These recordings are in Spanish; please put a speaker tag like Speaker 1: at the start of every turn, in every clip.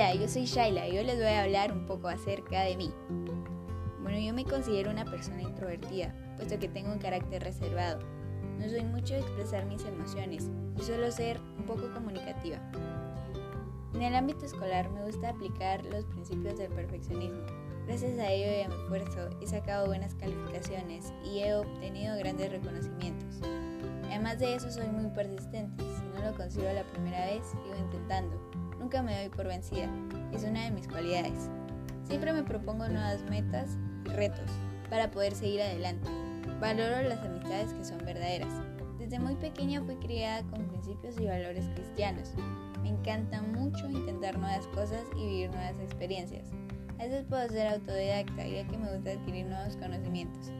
Speaker 1: Hola, yo soy Shaila y hoy les voy a hablar un poco acerca de mí. Bueno, yo me considero una persona introvertida, puesto que tengo un carácter reservado. No soy mucho de expresar mis emociones y suelo ser un poco comunicativa. En el ámbito escolar me gusta aplicar los principios del perfeccionismo. Gracias a ello y a mi esfuerzo he sacado buenas calificaciones y he obtenido grandes reconocimientos. Además de eso soy muy persistente, si no lo consigo la primera vez, sigo intentando Nunca me doy por vencida. Es una de mis cualidades. Siempre me propongo nuevas metas y retos para poder seguir adelante. Valoro las amistades que son verdaderas. Desde muy pequeña fui criada con principios y valores cristianos. Me encanta mucho intentar nuevas cosas y vivir nuevas experiencias. A veces puedo ser autodidacta ya que me gusta adquirir nuevos conocimientos.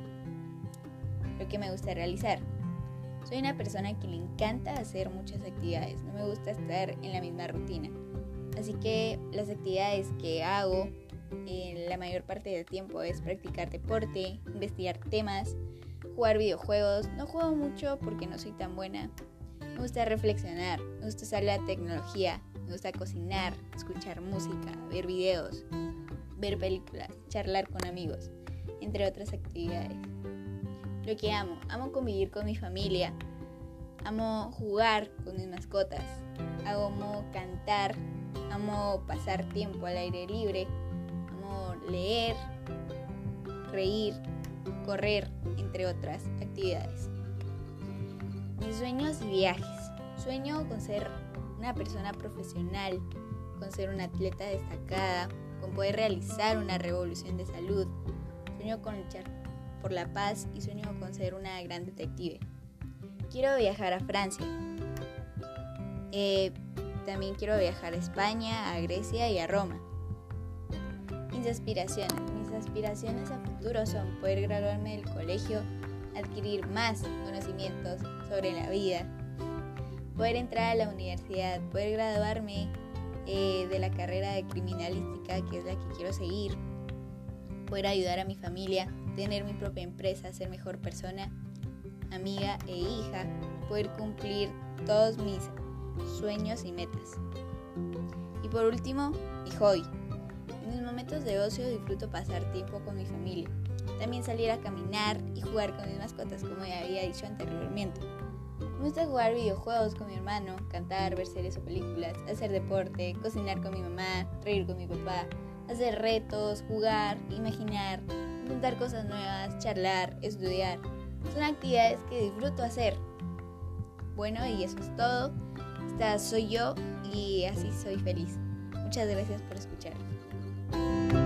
Speaker 1: Lo que me gusta realizar. Soy una persona que le encanta hacer muchas actividades, no me gusta estar en la misma rutina. Así que las actividades que hago en la mayor parte del tiempo es practicar deporte, investigar temas, jugar videojuegos. No juego mucho porque no soy tan buena. Me gusta reflexionar, me gusta usar la tecnología, me gusta cocinar, escuchar música, ver videos, ver películas, charlar con amigos, entre otras actividades. Lo que amo, amo convivir con mi familia, amo jugar con mis mascotas, amo cantar, amo pasar tiempo al aire libre, amo leer, reír, correr, entre otras actividades. Mis sueños y viajes. Sueño con ser una persona profesional, con ser una atleta destacada, con poder realizar una revolución de salud. Sueño con luchar por la paz y sueño con ser una gran detective. Quiero viajar a Francia. Eh, también quiero viajar a España, a Grecia y a Roma. Mis aspiraciones. Mis aspiraciones a futuro son poder graduarme del colegio, adquirir más conocimientos sobre la vida, poder entrar a la universidad, poder graduarme eh, de la carrera de criminalística, que es la que quiero seguir, poder ayudar a mi familia, tener mi propia empresa, ser mejor persona, amiga e hija, poder cumplir todos mis sueños y metas. Y por último, mi hobby. En mis momentos de ocio disfruto pasar tiempo con mi familia. También salir a caminar y jugar con mis mascotas, como ya había dicho anteriormente. Me gusta jugar videojuegos con mi hermano, cantar, ver series o películas, hacer deporte, cocinar con mi mamá, reír con mi papá, hacer retos, jugar, imaginar, intentar cosas nuevas, charlar, estudiar. Son actividades que disfruto hacer. Bueno, y eso es todo. Esta soy yo y así soy feliz. Muchas gracias por escuchar.